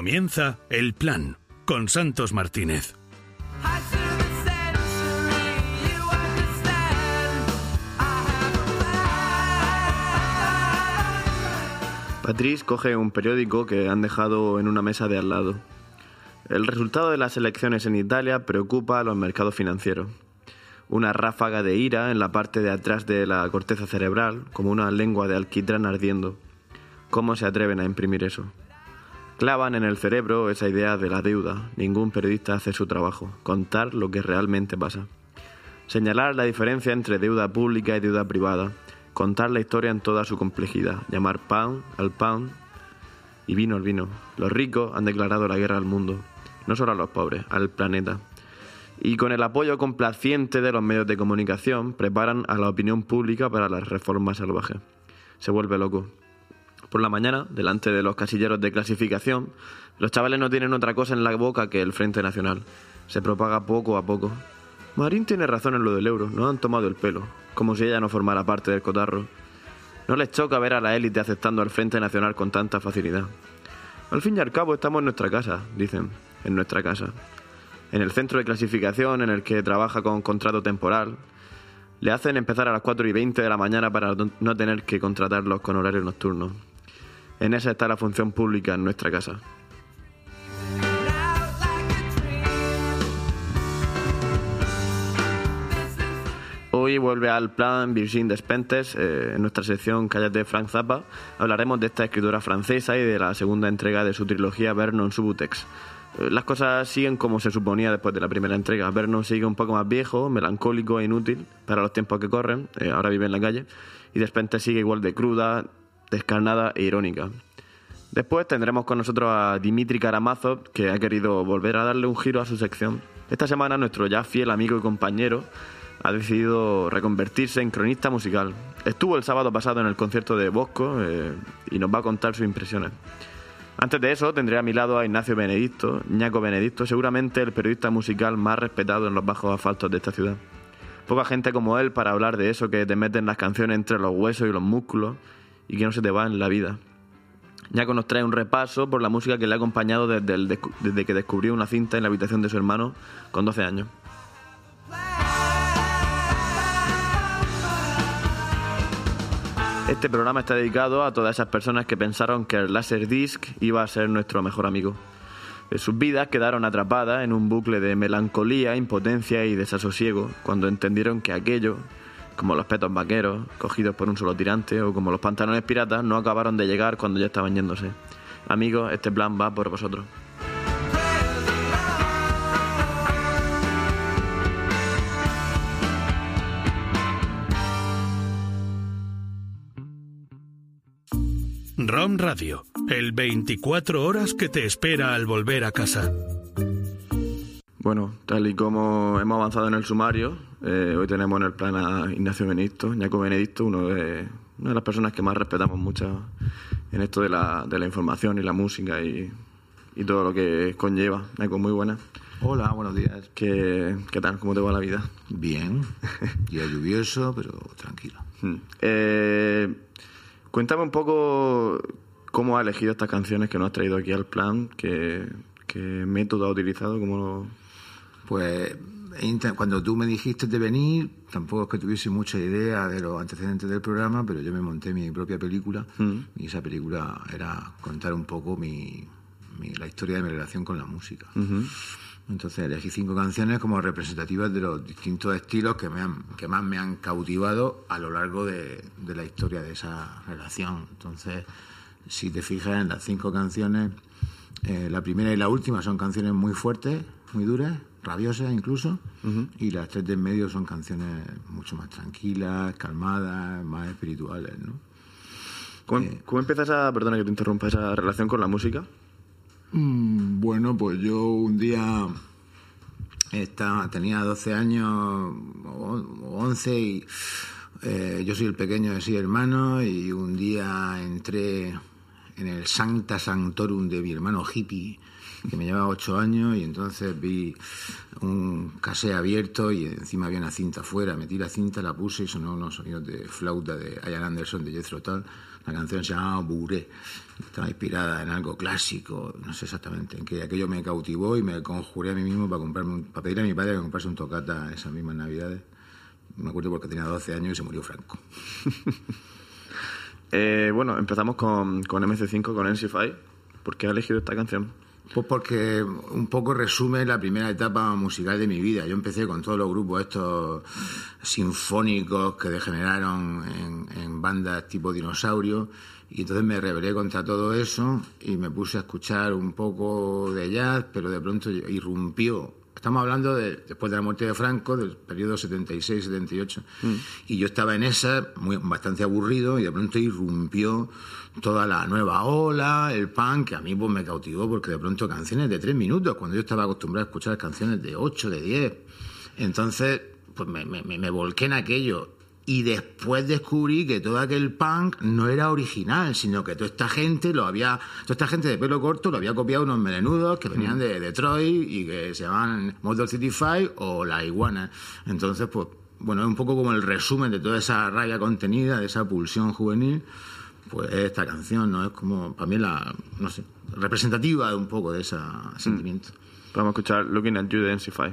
Comienza El Plan con Santos Martínez. Patrice coge un periódico que han dejado en una mesa de al lado. El resultado de las elecciones en Italia preocupa a los mercados financieros. Una ráfaga de ira en la parte de atrás de la corteza cerebral, como una lengua de alquitrán ardiendo. ¿Cómo se atreven a imprimir eso? Clavan en el cerebro esa idea de la deuda. Ningún periodista hace su trabajo, contar lo que realmente pasa. Señalar la diferencia entre deuda pública y deuda privada, contar la historia en toda su complejidad, llamar pan al pan y vino al vino. Los ricos han declarado la guerra al mundo, no solo a los pobres, al planeta. Y con el apoyo complaciente de los medios de comunicación, preparan a la opinión pública para las reformas salvajes. Se vuelve loco. Por la mañana, delante de los casilleros de clasificación, los chavales no tienen otra cosa en la boca que el Frente Nacional. Se propaga poco a poco. Marín tiene razón en lo del euro, no han tomado el pelo, como si ella no formara parte del cotarro. No les choca ver a la élite aceptando al Frente Nacional con tanta facilidad. Al fin y al cabo estamos en nuestra casa, dicen, en nuestra casa. En el centro de clasificación en el que trabaja con contrato temporal. Le hacen empezar a las 4 y 20 de la mañana para no tener que contratarlos con horarios nocturnos. En esa está la función pública en nuestra casa. Hoy vuelve al plan Virgin Despentes. Eh, en nuestra sección Cállate Frank Zappa hablaremos de esta escritora francesa y de la segunda entrega de su trilogía Vernon Subutex. Eh, las cosas siguen como se suponía después de la primera entrega. Vernon sigue un poco más viejo, melancólico e inútil para los tiempos que corren. Eh, ahora vive en la calle. Y Despentes sigue igual de cruda, descarnada e irónica. Después tendremos con nosotros a Dimitri Karamazov, que ha querido volver a darle un giro a su sección. Esta semana nuestro ya fiel amigo y compañero ha decidido reconvertirse en cronista musical. Estuvo el sábado pasado en el concierto de Bosco eh, y nos va a contar sus impresiones. Antes de eso tendré a mi lado a Ignacio Benedicto, Ñaco Benedicto, seguramente el periodista musical más respetado en los bajos asfaltos de esta ciudad. Poca gente como él para hablar de eso que te meten las canciones entre los huesos y los músculos y que no se te va en la vida. Ñaco nos trae un repaso por la música que le ha acompañado desde, desde que descubrió una cinta en la habitación de su hermano con 12 años. Este programa está dedicado a todas esas personas que pensaron que el Laserdisc iba a ser nuestro mejor amigo. Sus vidas quedaron atrapadas en un bucle de melancolía, impotencia y desasosiego cuando entendieron que aquello, como los petos vaqueros cogidos por un solo tirante o como los pantalones piratas, no acabaron de llegar cuando ya estaban yéndose. Amigos, este plan va por vosotros. ROM Radio, el 24 horas que te espera al volver a casa. Bueno, tal y como hemos avanzado en el sumario, eh, hoy tenemos en el plan a Ignacio Benedicto, Ñaco Benedicto, uno de, una de las personas que más respetamos mucho en esto de la, de la información y la música y, y todo lo que conlleva. Ñaco, muy buena. Hola, buenos días. ¿Qué, ¿Qué tal? ¿Cómo te va la vida? Bien, día lluvioso, pero tranquilo. Eh, Cuéntame un poco cómo has elegido estas canciones que nos has traído aquí al plan, qué, método has utilizado, cómo lo... Pues cuando tú me dijiste de venir, tampoco es que tuviese mucha idea de los antecedentes del programa, pero yo me monté mi propia película mm. y esa película era contar un poco mi, la historia de mi relación con la música. Entonces elegí cinco canciones como representativas de los distintos estilos que, me han, que más me han cautivado a lo largo de, la historia de esa relación. Entonces, si te fijas en las cinco canciones, eh, la primera y la última son canciones muy fuertes, muy duras, rabiosas incluso, y las tres de en medio son canciones mucho más tranquilas, calmadas, más espirituales. ¿no? ¿Cómo, eh, ¿Cómo empieza esa, perdona que te interrumpa, esa relación con la música? Mm, bueno, pues yo un día estaba, tenía 12 años o 11 y eh, yo soy el pequeño de seis hermanos y un día entré en el Sancta Sanctorum de mi hermano hippie que me llevaba ocho años y entonces vi un casé abierto y encima había una cinta afuera. Metí la cinta, la puse y sonó unos sonidos de flauta de Ian Anderson, de Jethro Tull. La canción se llamaba Buré. Estaba inspirada en algo clásico, no sé exactamente en qué. Aquello me cautivó y me conjuré a mí mismo para, comprarme para pedir a mi padre que comprase un tocata esas mismas navidades. Me acuerdo porque tenía 12 años y se murió Franco. Eh, bueno, empezamos con, con MC5, con NC5. ¿Por qué has elegido esta canción? Pues porque un poco resume la primera etapa musical de mi vida. Yo empecé con todos los grupos estos sinfónicos que degeneraron en, en bandas tipo dinosaurio y entonces me rebelé contra todo eso y me puse a escuchar un poco de jazz, pero de pronto irrumpió Estamos hablando de después de la muerte de Franco, del periodo 76-78. Y yo estaba en esa, muy, bastante aburrido, y de pronto irrumpió toda la nueva ola, el punk, que a mí pues, me cautivó, porque de pronto canciones de tres minutos, cuando yo estaba acostumbrado a escuchar canciones de ocho, de diez. Entonces, pues me, me, me volqué en aquello y después descubrí que todo aquel punk no era original, sino que toda esta gente lo había, toda esta gente de pelo corto lo había copiado unos melenudos que venían de Detroit y que se llamaban Model City Five o La Iguana. Entonces, pues, bueno, es un poco como el resumen de toda esa rabia contenida, de esa pulsión juvenil, pues esta canción, ¿no? Es como, para mí, la, no sé, representativa un poco de ese sentimiento. Vamos a escuchar Looking at You de NC5.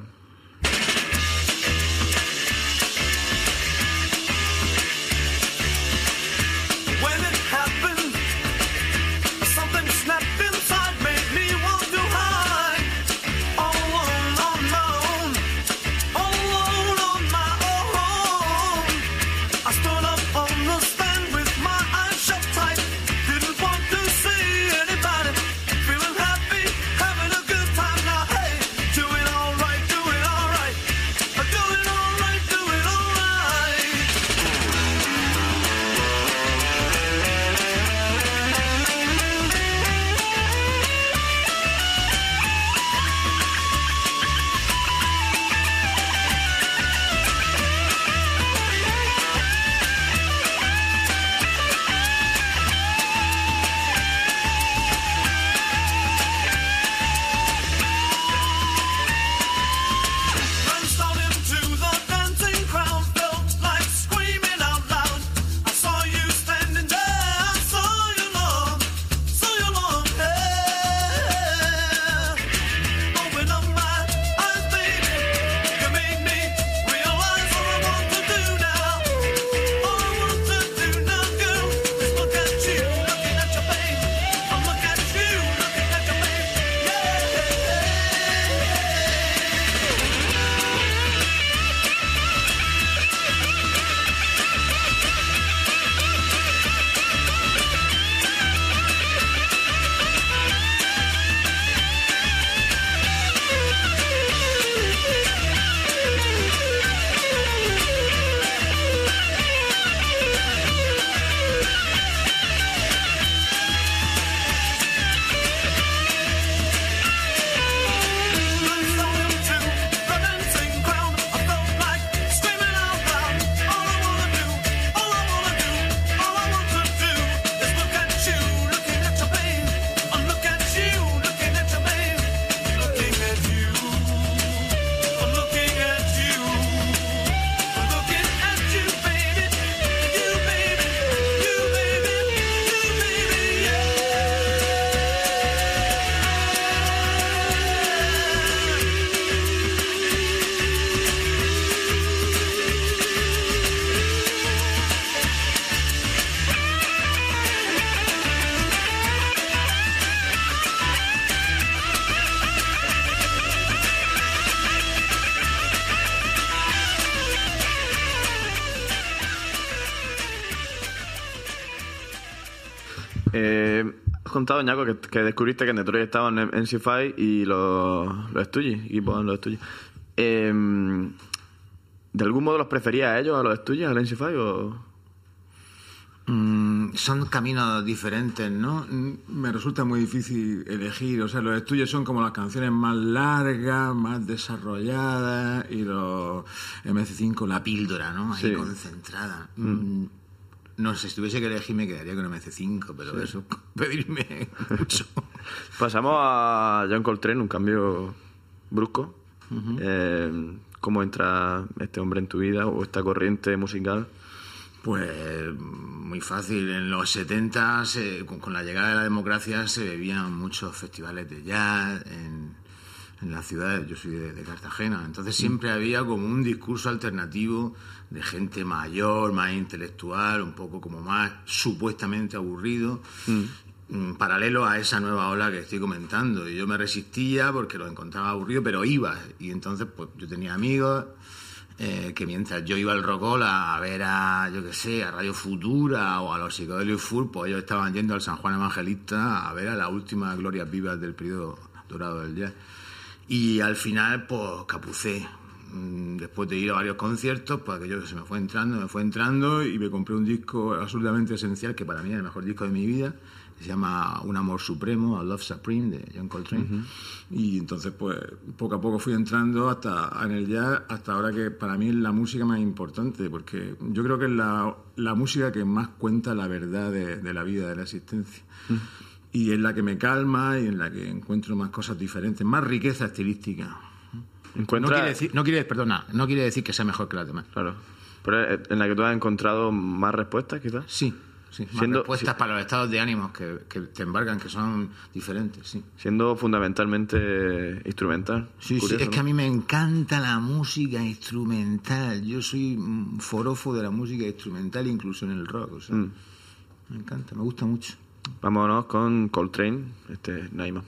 Ñaco, que, descubriste que en Detroit estaban en NC5 y los, los Stooges, equipos los Stooges. Em, ¿De algún modo los preferías a ellos, a los Stooges, al NC5 o...? Mm, son caminos diferentes, ¿no? Mm, me resulta muy difícil elegir. O sea, los estudios son como las canciones más largas, más desarrolladas, y los MC5 la píldora, ¿no? Ahí concentrada. Mm. No sé, si tuviese que elegir me quedaría con MC5, pero eso, pedirme mucho. Pasamos a John Coltrane, un cambio brusco. Eh, ¿Cómo entra este hombre en tu vida o esta corriente musical? Pues muy fácil. En los 70, con, la llegada de la democracia, se bebían muchos festivales de jazz en, en la ciudad. Yo soy de, Cartagena. Entonces siempre había como un discurso alternativo de gente mayor, más intelectual, un poco como más supuestamente aburrido. Mm. Mm, paralelo a esa nueva ola que estoy comentando y yo me resistía porque lo encontraba aburrido pero iba y entonces pues yo tenía amigos eh, que mientras yo iba al Rocola a ver a, yo qué sé, a Radio Futura o a los Psicodelios Full, pues ellos estaban yendo al San Juan Evangelista a ver a las últimas glorias vivas del periodo dorado del jazz. Y al final, pues capucé. Mm, después de ir a varios conciertos, pues aquello se me fue entrando, me fue entrando y me compré un disco absolutamente esencial que para mí es el mejor disco de mi vida se llama Un amor supremo, A Love Supreme, de John Coltrane. Y entonces, pues, poco a poco fui entrando hasta en el jazz, hasta ahora que para mí es la música más importante, porque yo creo que es la, la música que más cuenta la verdad de, la vida, de la existencia. Y es la que me calma y en la que encuentro más cosas diferentes, más riqueza estilística. No quiere decir, no quiere, perdona, no quiere decir que sea mejor que las demás. Claro. Pero en la que tú has encontrado más respuestas, quizás. Sí, siendo, respuestas para los estados de ánimo que, te embargan, que son diferentes, sí. Siendo fundamentalmente instrumental. Sí, sí, es que a mí me encanta la música instrumental. Yo soy forofo de la música instrumental, incluso en el rock. Mm. Me encanta, me gusta mucho. Vámonos con Coltrane, este Naima.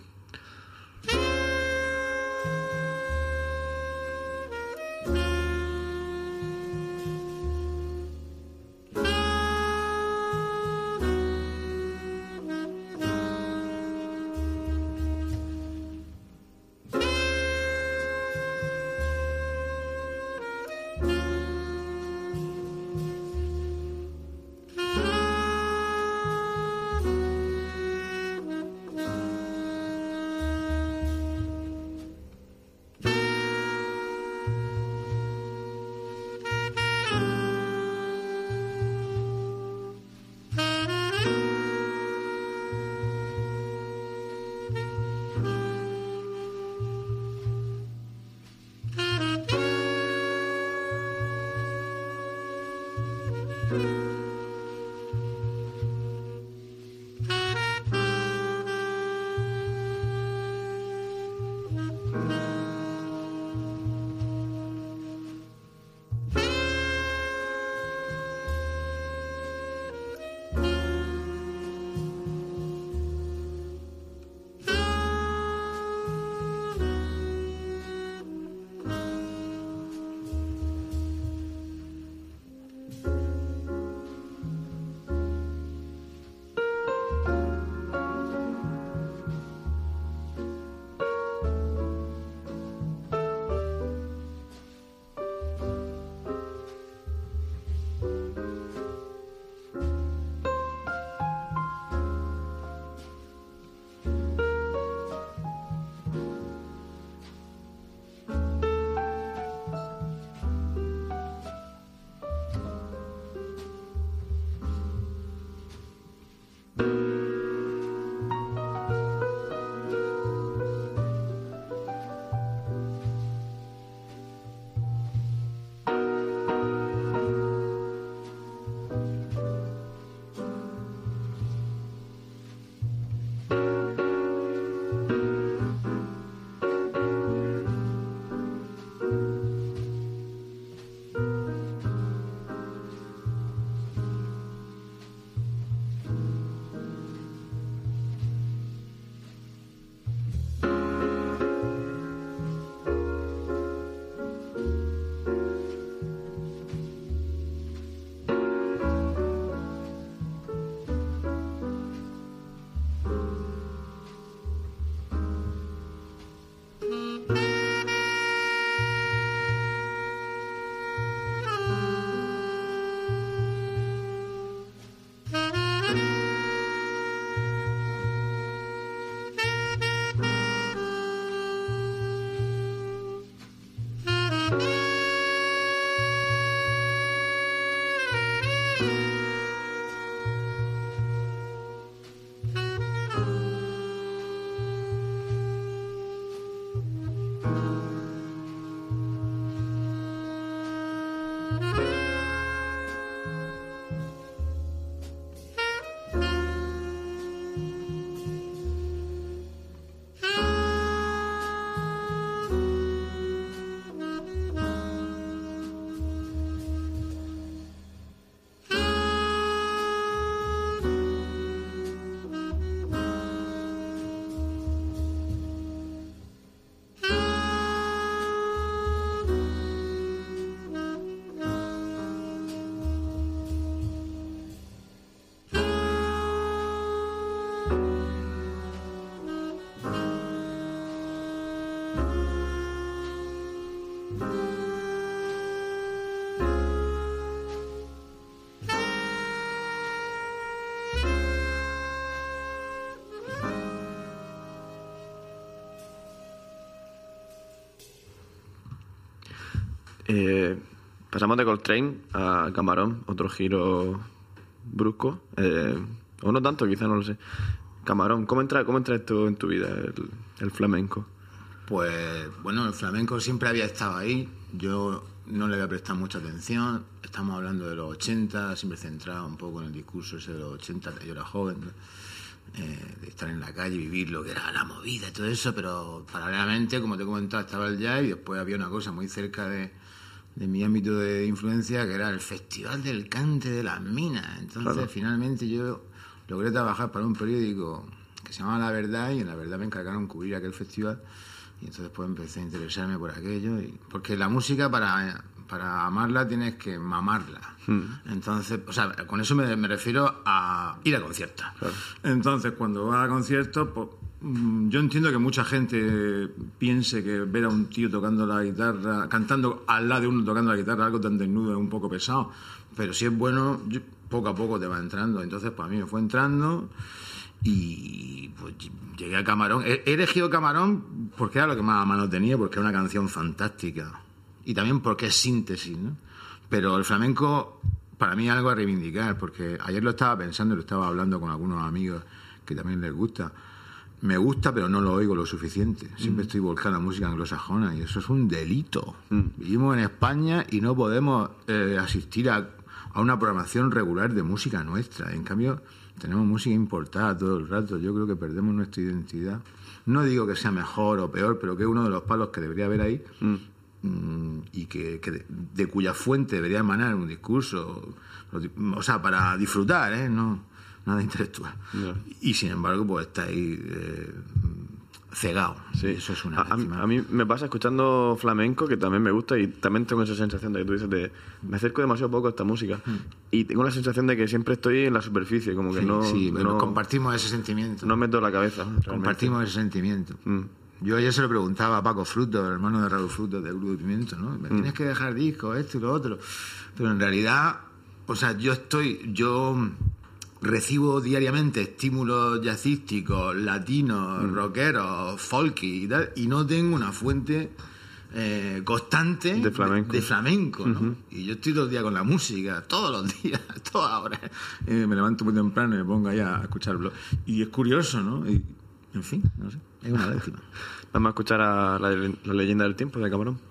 Eh, pasamos de Coltrane a Camarón, otro giro brusco. Eh, o no tanto, quizá, no lo sé. Camarón, ¿cómo entra, cómo entra esto en tu vida, el, flamenco? Pues bueno, el flamenco siempre había estado ahí. Yo no le había prestado mucha atención. Estamos hablando de los 80, siempre centrado un poco en el discurso ese de los 80. Yo era joven, eh, de estar en la calle, vivir lo que era la movida y todo eso, pero paralelamente, como te he comentado, estaba el jazz y después había una cosa muy cerca de, de mi ámbito de influencia, que era el Festival del Cante de las Minas. Entonces, finalmente yo logré trabajar para un periódico que se llamaba La Verdad y en La Verdad me encargaron cubrir aquel festival. Y entonces pues empecé a interesarme por aquello. Y, porque la música, para, para amarla, tienes que mamarla. Hmm. Entonces, o sea, con eso me, refiero a ir a conciertos. Entonces, cuando vas a conciertos, pues yo entiendo que mucha gente piense que ver a un tío tocando la guitarra, cantando al lado de uno tocando la guitarra, algo tan desnudo es un poco pesado. Pero si es bueno, poco a poco te va entrando. Entonces, pues a mí me fue entrando y pues llegué a Camarón. He, elegido Camarón porque era lo que más a mano tenía, porque era una canción fantástica. Y también porque es síntesis, ¿no? Pero el flamenco, para mí es algo a reivindicar, porque ayer lo estaba pensando, lo estaba hablando con algunos amigos que también les gusta me gusta, pero no lo oigo lo suficiente. Siempre mm. estoy volcando la música anglosajona y eso es un delito. Mm. Vivimos en España y no podemos eh, asistir a, una programación regular de música nuestra. En cambio, tenemos música importada todo el rato. Yo creo que perdemos nuestra identidad. No digo que sea mejor o peor, pero que es uno de los palos que debería haber ahí mm. y que, de, cuya fuente debería emanar un discurso. O sea, para disfrutar, ¿eh? No, nada intelectual. Y sin embargo, pues está ahí eh, cegado. Sí. Eso es una a, a, mí me pasa escuchando flamenco, que también me gusta, y también tengo esa sensación de que tú dices, de, me acerco demasiado poco a esta música. Mm. Y tengo la sensación de que siempre estoy en la superficie, como que no, sí, no... compartimos ese sentimiento. No meto la cabeza. Compartimos ese sentimiento. Mm. Yo ayer se lo preguntaba a Paco Fruto, el hermano de Raúl Fruto, de Grupo de Pimiento, ¿no? Me mm. tienes que dejar discos, esto y lo otro. Pero en realidad, o sea, yo estoy, yo recibo diariamente estímulos jazzísticos, latinos, mm. rockeros, folky y tal, y no tengo una fuente eh, constante de flamenco. Y yo estoy todo el día con la música, todos los días, todas horas. Eh, me levanto muy temprano y me pongo allá a escucharlo. Y es curioso, ¿no? Y, en fin, no sé, es una décima. Vamos a escuchar a la, la leyenda del tiempo de Camarón.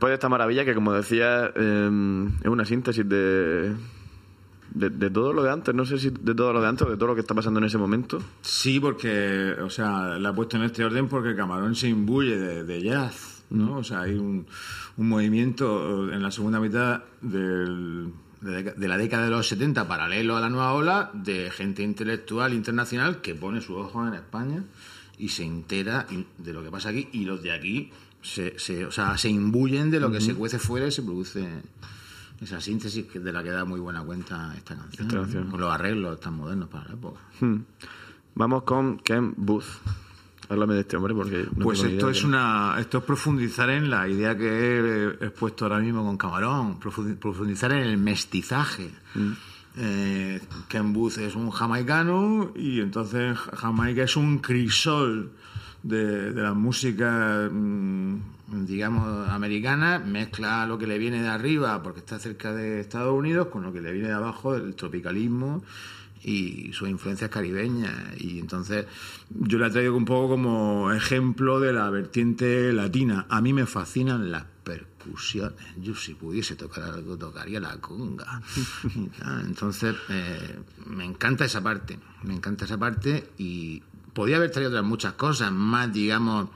Después de esta maravilla que, como decía, eh, es una síntesis de, de, de todo lo de antes, no sé si de todo lo de antes o de todo lo que está pasando en ese momento. Sí, porque, o sea, la he puesto en este orden porque Camarón se imbuye de, de jazz, ¿no? O sea, hay un, un movimiento en la segunda mitad del, de, de la década de los 70, paralelo a la nueva ola, de gente intelectual internacional que pone su ojo en España y se entera de lo que pasa aquí y los de aquí se, se, o sea, se imbuyen de lo que se cuece fuera y se produce esa síntesis que- de la que da muy buena cuenta esta canción, Esta ¿no? canción. con los arreglos tan modernos para la época. Hmm. Vamos con Ken Booth. Háblame de este hombre porque no Pues esto es una, esto es profundizar en la idea que he expuesto ahora mismo con Camarón, profundi- profundizar en el mestizaje. Eh, Ken Booth es un jamaicano y entonces Ja- Jamaica es un crisol de, de la música, mm, digamos, americana, mezcla lo que le viene de arriba porque está cerca de Estados Unidos con lo que le viene de abajo, el tropicalismo y sus influencias caribeñas. Y entonces yo la traigo un poco como ejemplo de la vertiente latina. A mí me fascinan las percusiones. Yo si pudiese tocar algo, tocaría la conga. Entonces eh, me encanta esa parte. Me encanta esa parte y podía haber traído otras muchas cosas, más digamos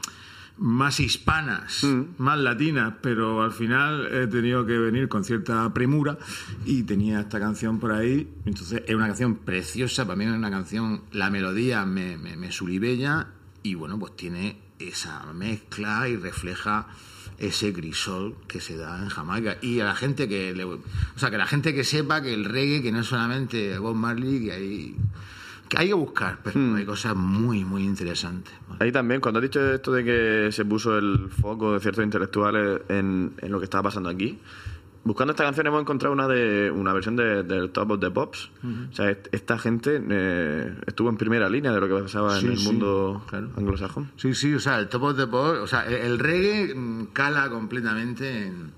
más hispanas, más latinas, pero al final he tenido que venir con cierta premura y tenía esta canción por ahí. Entonces es una canción preciosa, para mí es una canción, la melodía me, me, me suribella y bueno, pues tiene esa mezcla y refleja ese grisol que se da en Jamaica y a la gente que le, o sea que la gente que sepa que el reggae que no es solamente Bob Marley que hay que hay que buscar pero hay cosas muy muy interesantes Ahí también, cuando has dicho esto de que se puso el foco de ciertos intelectuales en, en lo que estaba pasando aquí, buscando esta canción hemos encontrado una de una versión de- del Top of the Pops. O sea, est- esta gente eh, estuvo en primera línea de lo que pasaba Sí, en el sí, mundo claro. anglosajón. Sí, sí, o sea, el top of the pop, o sea, el, el reggae cala completamente en,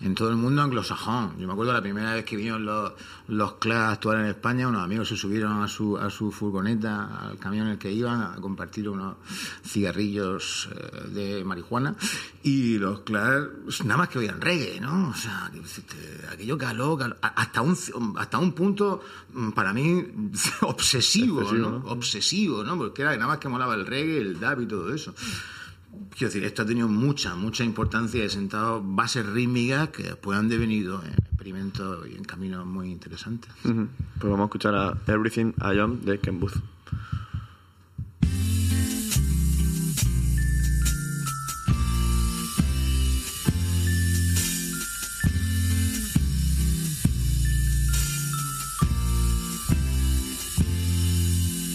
en todo el mundo anglosajón. Yo me acuerdo la primera vez que vinieron los, los Clash a actuar en España, unos amigos se subieron a su, a su furgoneta, al camión en el que iban, a compartir unos cigarrillos eh, de marihuana, y los Clash, nada más que oían reggae, ¿no? O sea, que, este, aquello caló, caló, hasta un, hasta un punto, mm, para mí, obsesivo, Excesivo, ¿no? ¿no? obsesivo, ¿no? Porque era nada más que molaba el reggae, el dub y todo eso. Quiero decir, esto ha tenido mucha, mucha importancia y ha sentado bases rítmicas que después han devenido en experimentos y en caminos muy interesantes. Pues vamos a escuchar a Everything I Am de Ken Booth.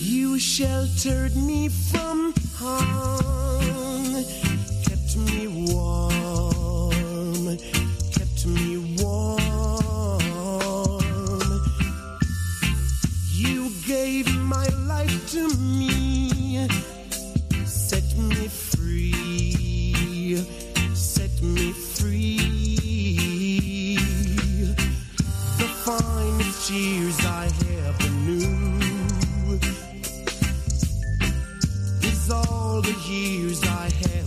You sheltered me from harm, kept me warm, kept me warm. You gave my life to me, set me free, set me free. The finest years I ever knew is all the years I had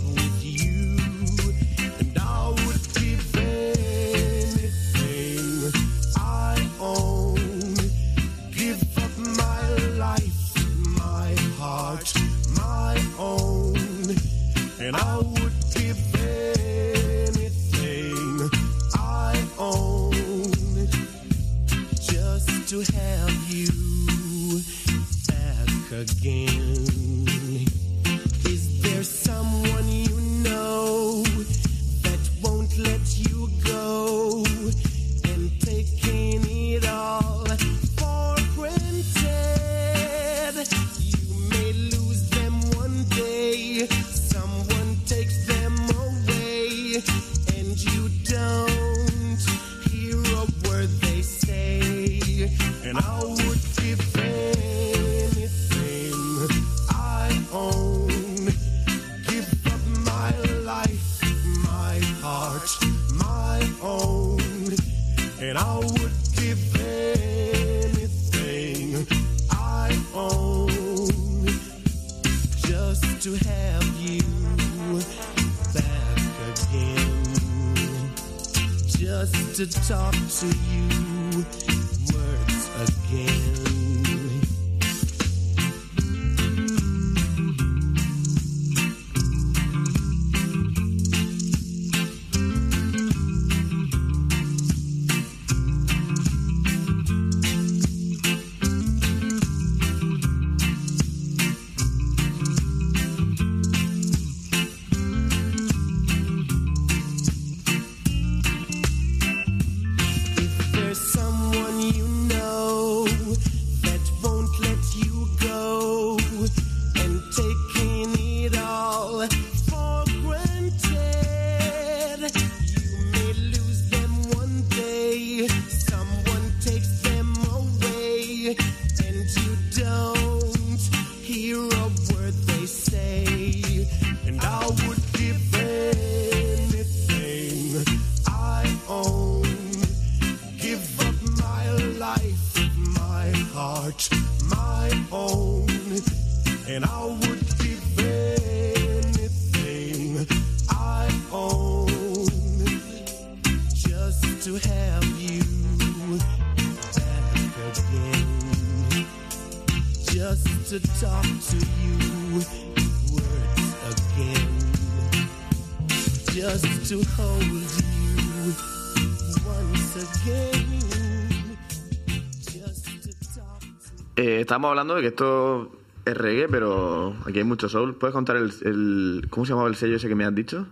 Estamos hablando de que esto es reggae, pero aquí hay mucho soul. ¿Puedes contar el, el- ¿Cómo se llamaba el sello ese que me has dicho?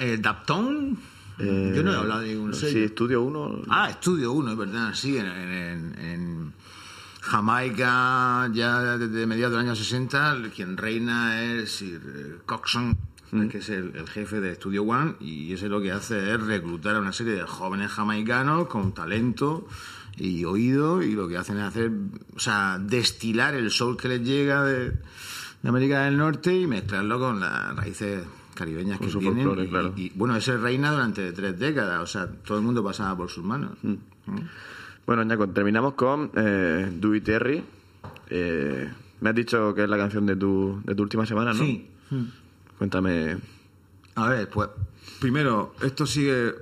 Eh, Daptone, Eh, yo no he hablado de ningún Sí, sello. Estudio 1. Ah, Estudio 1, es verdad, sí, en, en- en Jamaica, ya desde mediados del año 60, quien reina es Sir eh, Coxon, que es el, el jefe de Studio One, y ese lo que hace es reclutar a una serie de jóvenes jamaicanos con talento y oído, y lo que hacen es hacer, o sea, destilar el soul que les llega de, de América del Norte y mezclarlo con las raíces caribeñas Con que su tienen. folclore, y- claro. y, bueno, ese reina durante tres décadas, o sea, todo el mundo pasaba por sus manos. Mm. Bueno, Ñaco, terminamos con eh, Dewey Terry. Eh, me has dicho que es la canción de tu, de tu última semana, ¿no? Sí. Cuéntame. A ver, pues primero, esto sigue eh,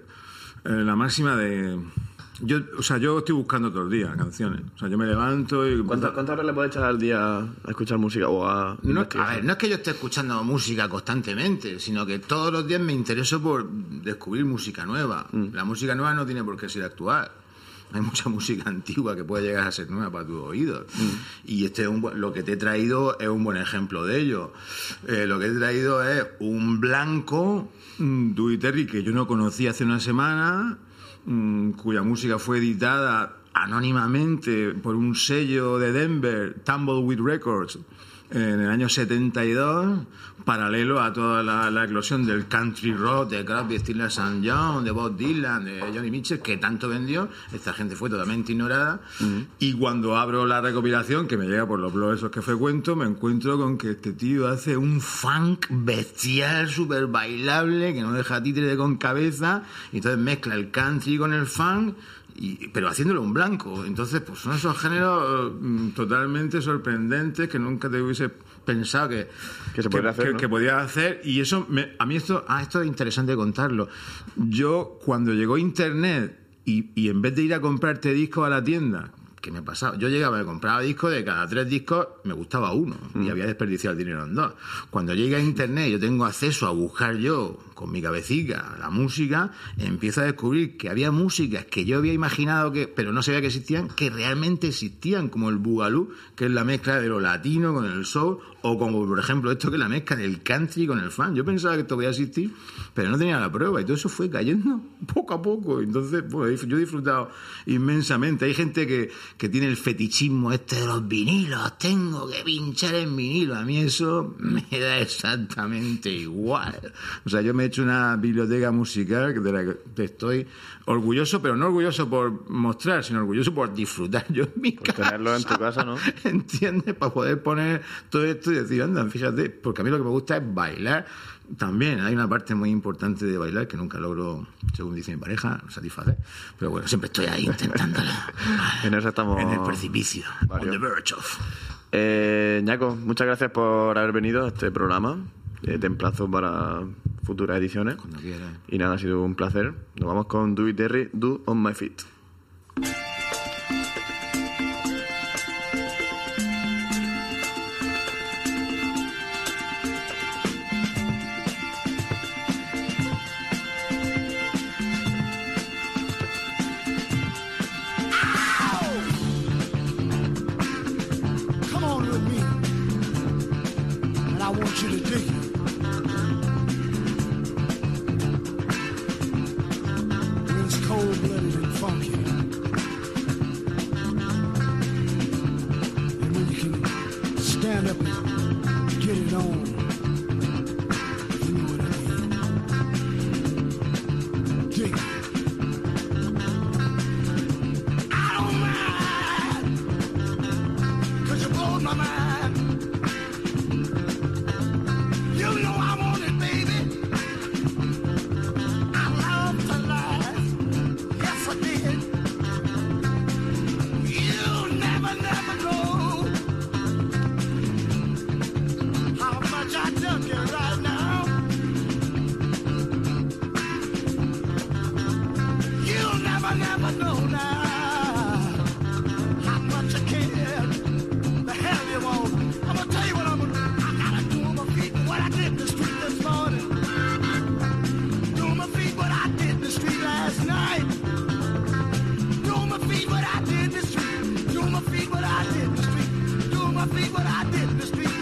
la máxima de... Yo, o sea, yo estoy buscando todos los días canciones. O sea, yo me levanto y... ¿Cuántas, cuántas horas le puedes echar al día a escuchar música o a No, a ver, no es que yo esté escuchando música constantemente, sino que todos los días me intereso por descubrir música nueva. La música nueva no tiene por qué ser actual. Hay mucha música antigua que puede llegar a ser nueva para tus oídos. Y este es un buen- lo que te he traído es un buen ejemplo de ello. Eh, lo que he traído es un blanco, mm, Dewey Terry, que yo no conocí hace una semana, mm, cuya música fue editada anónimamente por un sello de Denver, Tumbleweed Records, en el año 72, paralelo a toda la, la eclosión del country rock de Crosby, Stills and Young, de Bob Dylan, de Johnny Mitchell, que tanto vendió. Esta gente fue totalmente ignorada. Y cuando abro la recopilación, que me llega por los blogs esos que frecuento, me encuentro con que este tío hace un funk bestial, súper bailable, que no deja títere con cabeza, y entonces mezcla el country con el funk y, pero haciéndolo un blanco. Entonces, pues son esos géneros mm, totalmente sorprendentes que nunca te hubiese pensado que, Que se podría hacer, que, ¿no? que podía hacer. Y eso, me- a mí esto, ah, esto es interesante contarlo. Yo, cuando llegó Internet y, y en vez de ir a comprarte discos a la tienda, que me pasaba, yo llegaba y compraba discos, de cada tres discos me gustaba uno Mm. y había desperdiciado el dinero en dos. Cuando llega a Internet, yo tengo acceso a buscar yo con mi cabecita la música, empiezo a descubrir que había músicas que yo había imaginado que, pero no sabía que existían, que realmente existían, como el Bugalú, que es la mezcla de lo latino con el soul, o como por ejemplo esto que es la mezcla del country con el fan. Yo pensaba que esto podía existir, pero no tenía la prueba, y todo eso fue cayendo poco a poco. Entonces, bueno, yo he disfrutado inmensamente. Hay gente que, que tiene el fetichismo este de los vinilos, tengo que pinchar en vinilo. A mí eso me da exactamente igual. O sea, yo me he hecho una biblioteca musical de la que estoy orgulloso, pero no orgulloso por mostrar, sino orgulloso por disfrutar yo en mi Por casa. tenerlo en tu casa, ¿no? ¿Entiendes? Para poder poner todo esto y decir, anda, fíjate, porque a mí lo que me gusta es bailar. También hay una parte muy importante de bailar que nunca logro, según dice mi pareja, satisfacer. Pero bueno, siempre estoy ahí intentándolo. En eso estamos. En el precipicio. varios. On the verge of. Eh, Ñaco, muchas gracias por haber venido a este programa. Eh, te emplazo para futuras ediciones. Y nada, ha sido un placer. Nos vamos con Do It Terry, Do On My Feet. I did. The street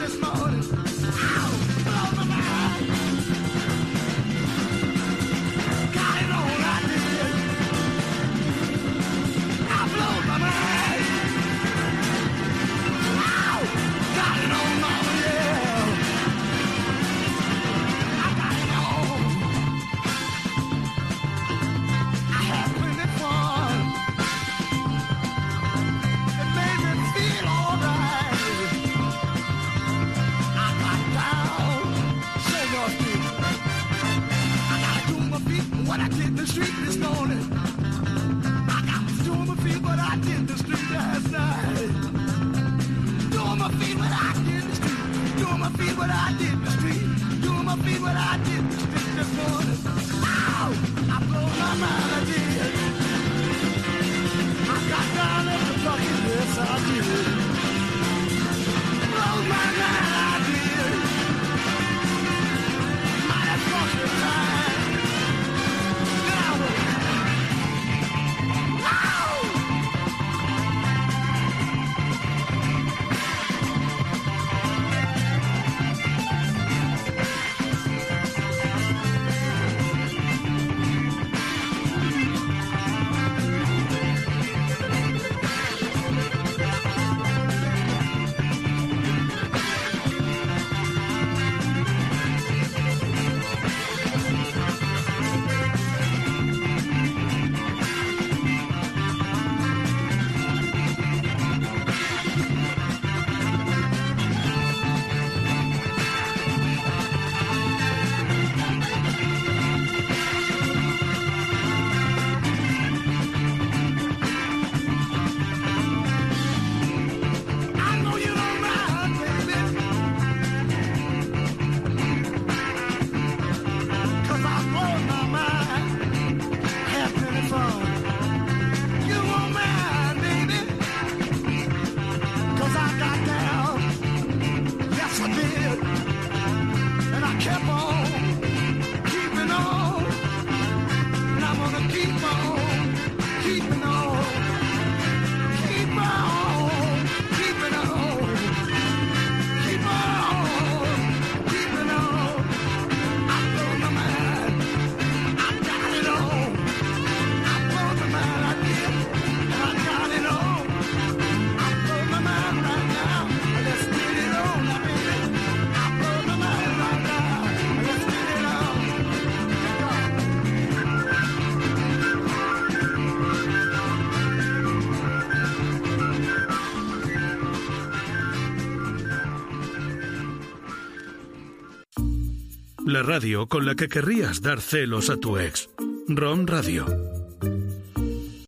radio con la que querrías dar celos a tu ex. Rom Radio.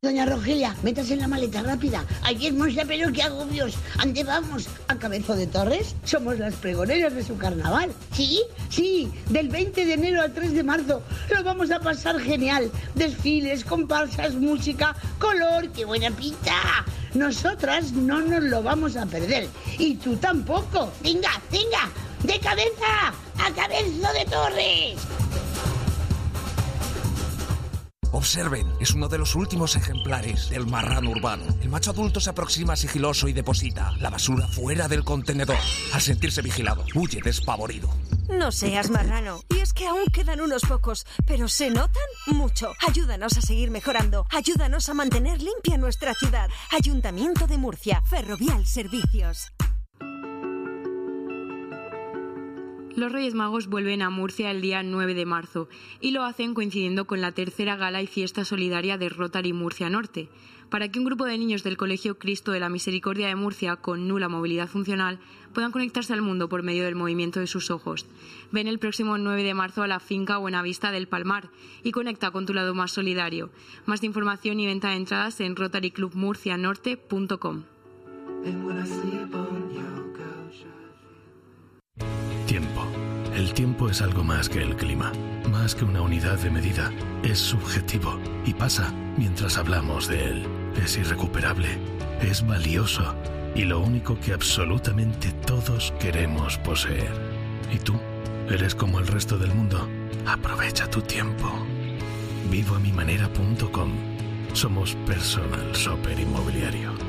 Doña Rogelia, metas en la maleta rápida. Ayer Monse, pero qué agobios. ¿Ande vamos? A Cabezo de Torres. Somos las pregoneras de su carnaval. ¿Sí? Sí, del 20 de enero al 3 de marzo. Lo vamos a pasar genial. Desfiles, comparsas, música, color, qué buena pinta. Nosotras no nos lo vamos a perder. Y tú tampoco. Venga, venga, de cabeza a Cabezo de Torres. Observen, es uno de los últimos ejemplares del marrano urbano. El macho adulto se aproxima sigiloso y deposita la basura fuera del contenedor. Al sentirse vigilado, huye despavorido. No seas marrano. Y es que aún quedan unos pocos, pero se notan mucho. Ayúdanos a seguir mejorando. Ayúdanos a mantener limpia nuestra ciudad. Ayuntamiento de Murcia. Ferrovial Servicios. Los Reyes Magos vuelven a Murcia el día 9 de marzo y lo hacen coincidiendo con la tercera gala y fiesta solidaria de Rotary Murcia Norte, para que un grupo de niños del Colegio Cristo de la Misericordia de Murcia con nula movilidad funcional puedan conectarse al mundo por medio del movimiento de sus ojos. Ven el próximo 9 de marzo a la finca Buenavista del Palmar y conecta con tu lado más solidario. Más información y venta de entradas en rotaryclubmurcianorte.com. Tiempo. El tiempo es algo más que el clima, más que una unidad de medida. Es subjetivo y pasa mientras hablamos de él. Es irrecuperable, es valioso y lo único que absolutamente todos queremos poseer. ¿Y tú? ¿Eres como el resto del mundo? Aprovecha tu tiempo. Vivoamimanera.com. Somos Personal Shopper Inmobiliario.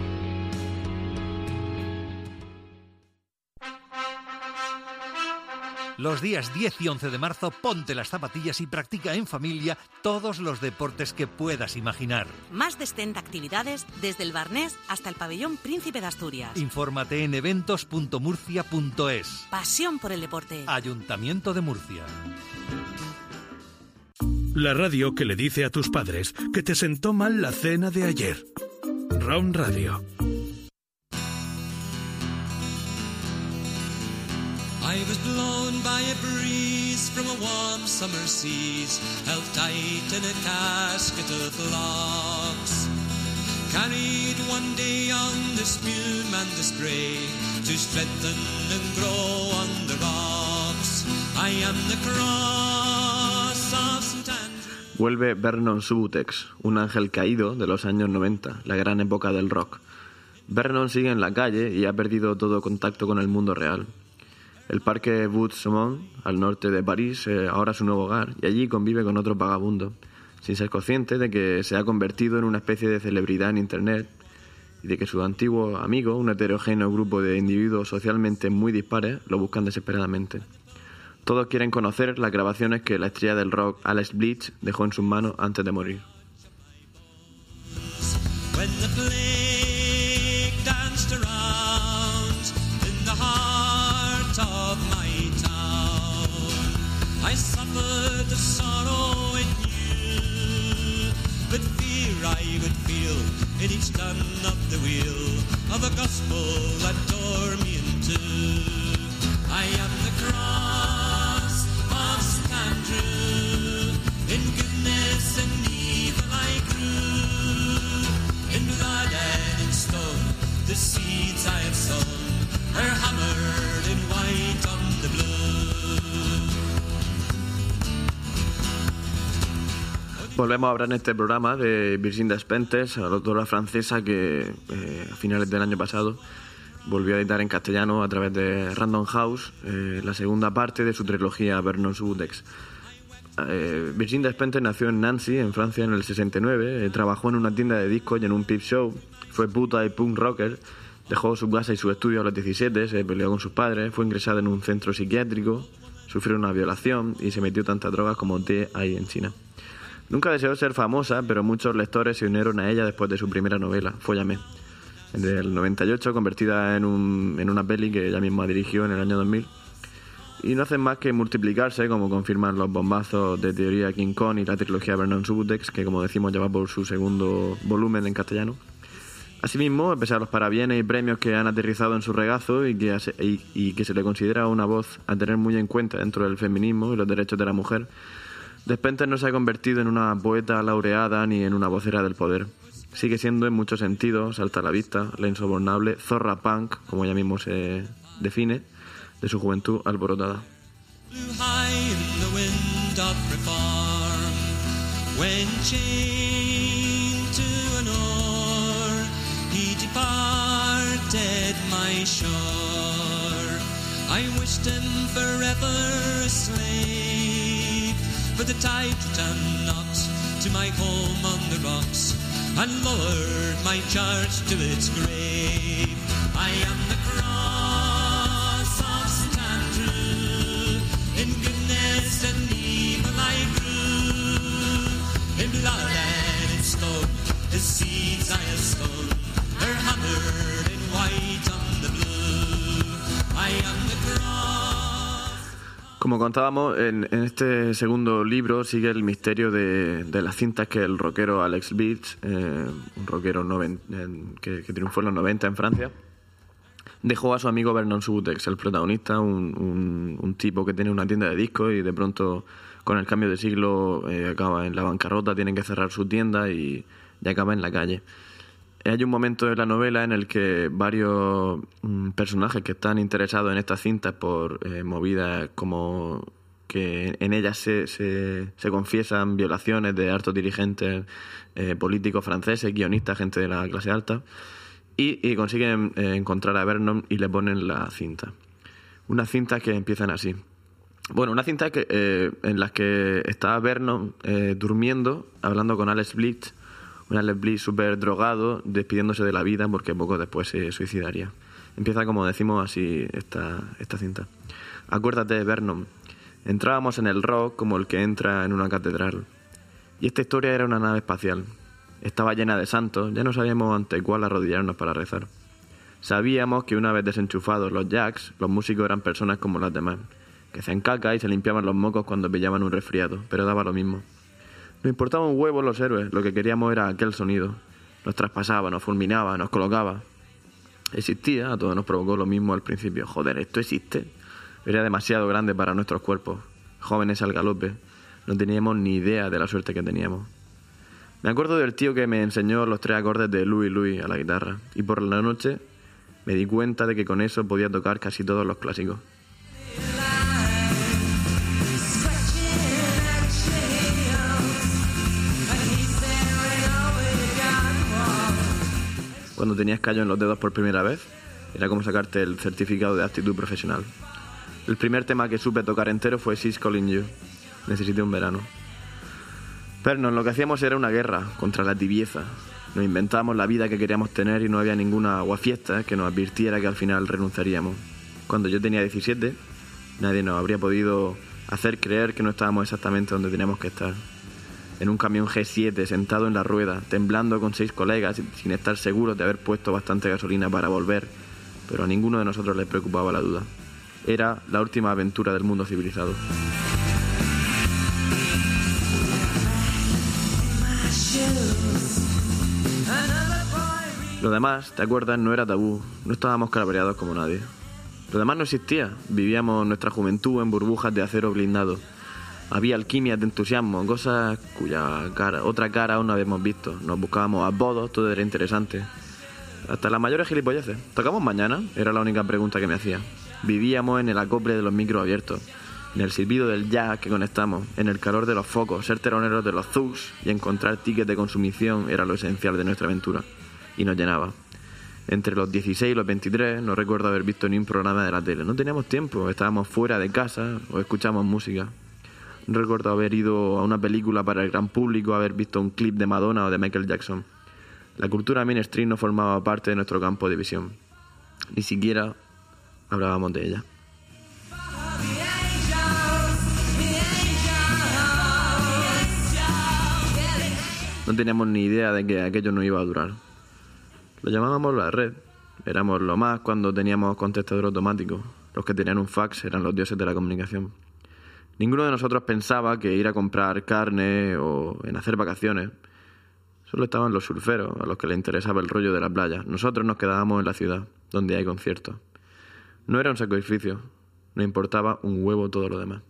Los días 10 y 11 de marzo ponte las zapatillas y practica en familia todos los deportes que puedas imaginar. Más de 70 actividades desde el Barnés hasta el pabellón Príncipe de Asturias. Infórmate en eventos.murcia.es. Pasión por el deporte. Ayuntamiento de Murcia. La radio que le dice a tus padres que te sentó mal la cena de ayer. Round Radio. I was blown by a breeze from a warm summer seas, held tight in a casket of locks. Carried one day on the spume and the spray to strengthen and grow on the rocks. I am the cross of St. Andrew. Vuelve Vernon Subutex, un ángel caído de los años 90, la gran época del rock. Vernon sigue en la calle y ha perdido todo contacto con el mundo real. El parque Bout-Saumon, al norte de París, es ahora su nuevo hogar y allí convive con otros vagabundos, sin ser consciente de que se ha convertido en una especie de celebridad en Internet y de que su antiguo amigo, un heterogéneo grupo de individuos socialmente muy dispares, lo buscan desesperadamente. Todos quieren conocer las grabaciones que la estrella del rock Alex Bleach dejó en sus manos antes de morir. In each turn of the wheel of a gospel that tore me in two. I am the cross of St. Andrew, in goodness and evil I grew. In blood and in stone, the seeds I have sown are hammered in white on Volvemos a hablar en este programa de Virginie Despentes, la autora francesa que eh, a finales del año pasado volvió a editar en castellano a través de Random House eh, la segunda parte de su trilogía Vernon Subutex. Eh, Virginie Despentes nació en Nancy, en Francia, en el 69. eh, trabajó en una tienda de discos y en un peep show. Fue puta y punk rocker. Dejó su casa y su estudio a los 17. Se peleó con sus padres. Fue ingresada en un centro psiquiátrico. Sufrió una violación y se metió tantas drogas como té hay en China. Nunca deseó ser famosa, pero muchos lectores se unieron a ella después de su primera novela, Fóllame, del 98, convertida en, un- en una peli que ella misma dirigió en el año 2000. Y no hacen más que multiplicarse, como confirman los bombazos de teoría King Kong y la trilogía Vernon Subutex, que como decimos ya va por su segundo volumen en castellano. Asimismo, a pesar de los parabienes y premios que han aterrizado en su regazo y que, y que se le considera una voz a tener muy en cuenta dentro del feminismo y los derechos de la mujer, Despentes no se ha convertido en una poeta laureada ni en una vocera del poder. sigue siendo en muchos sentidos, salta a la vista, la insobornable zorra punk, como ella mismo se define, de su juventud alborotada. I wished him forever but the tide turned not to my home on the rocks and lowered my charge to its grave I am the cross of St. Andrew in goodness and evil I grew. In blood and in stone, the seeds I have sown are hammered in white on the blue. I am the cross. Como contábamos, en, este segundo libro sigue el misterio de, las cintas que el rockero Alex Beach, eh, un rockero noven- en- que, triunfó en los 90 en Francia, dejó a su amigo Vernon Subutex, el protagonista, un, un- un tipo que tiene una tienda de discos y de pronto con el cambio de siglo eh, acaba en la bancarrota, tiene que cerrar su tienda y, y acaba en la calle. Hay un momento en la novela en el que varios mm, personajes que están interesados en estas cintas por eh, movidas como que en ellas se, se, confiesan violaciones de altos dirigentes eh, políticos franceses, guionistas, gente de la clase alta, y, consiguen eh, encontrar a Vernon y le ponen la cinta. Unas cintas que empiezan así. Bueno, una cinta que, eh, en las que está Vernon durmiendo, hablando con Alex Blitz, Alex Blitz súper drogado, despidiéndose de la vida porque poco después se suicidaría. Empieza, como decimos, así esta, esta cinta. Acuérdate, Vernon, entrábamos en el rock como el que entra en una catedral. Y esta historia era una nave espacial. Estaba llena de santos, ya no sabíamos ante cuál arrodillarnos para rezar. Sabíamos que una vez desenchufados los jacks, los músicos eran personas como las demás, que hacían caca y se limpiaban los mocos cuando pillaban un resfriado, pero daba lo mismo. Nos importaba un huevo los héroes, lo que queríamos era aquel sonido. Nos traspasaba, nos fulminaba, nos colocaba. Existía, a todos nos provocó lo mismo al principio. Joder, ¿esto existe? Era demasiado grande para nuestros cuerpos. Jóvenes al galope. No teníamos ni idea de la suerte que teníamos. Me acuerdo del tío que me enseñó los tres acordes de Louis Louis a la guitarra. Y por la noche me di cuenta de que con eso podía tocar casi todos los clásicos. Cuando tenías callo en los dedos por primera vez, era como sacarte el certificado de aptitud profesional. El primer tema que supe tocar entero fue She's Calling You. Necesité un verano. Pero lo que hacíamos era una guerra contra la tibieza. Nos inventábamos la vida que queríamos tener y no había ninguna aguafiesta que nos advirtiera que al final renunciaríamos. Cuando yo tenía 17, nadie nos habría podido hacer creer que no estábamos exactamente donde teníamos que estar. En un camión G7, sentado en la rueda, temblando con seis colegas, sin estar seguros de haber puesto bastante gasolina para volver, pero a ninguno de nosotros le preocupaba la duda. Era la última aventura del mundo civilizado. Lo demás, ¿te acuerdas? No era tabú, no estábamos cabreados como nadie. Lo demás no existía, vivíamos nuestra juventud en burbujas de acero blindado. Había alquimias de entusiasmo, cosas cuya cara, otra cara aún no habíamos visto. Nos buscábamos apodos, todo era interesante. Hasta las mayores gilipolleces. ¿Tocamos mañana? Era la única pregunta que me hacía. Vivíamos en el acople de los micros abiertos, en el silbido del jazz que conectamos, en el calor de los focos, ser teroneros de los zugs y encontrar tickets de consumición era lo esencial de nuestra aventura. Y nos llenaba. Entre los 16 y los 23 no recuerdo haber visto ni un programa de la tele. No teníamos tiempo, estábamos fuera de casa o escuchábamos música. Recuerdo haber ido a una película para el gran público, haber visto un clip de Madonna o de Michael Jackson. La cultura mainstream no formaba parte de nuestro campo de visión. Ni siquiera hablábamos de ella. No teníamos ni idea de que aquello no iba a durar. Lo llamábamos la red. Éramos lo más cuando teníamos contestador automático. Los que tenían un fax eran los dioses de la comunicación. Ninguno de nosotros pensaba que ir a comprar carne o en hacer vacaciones. Solo estaban los surferos, a los que les interesaba el rollo de la playa. Nosotros nos quedábamos en la ciudad, donde hay conciertos. No era un sacrificio, nos importaba un huevo todo lo demás.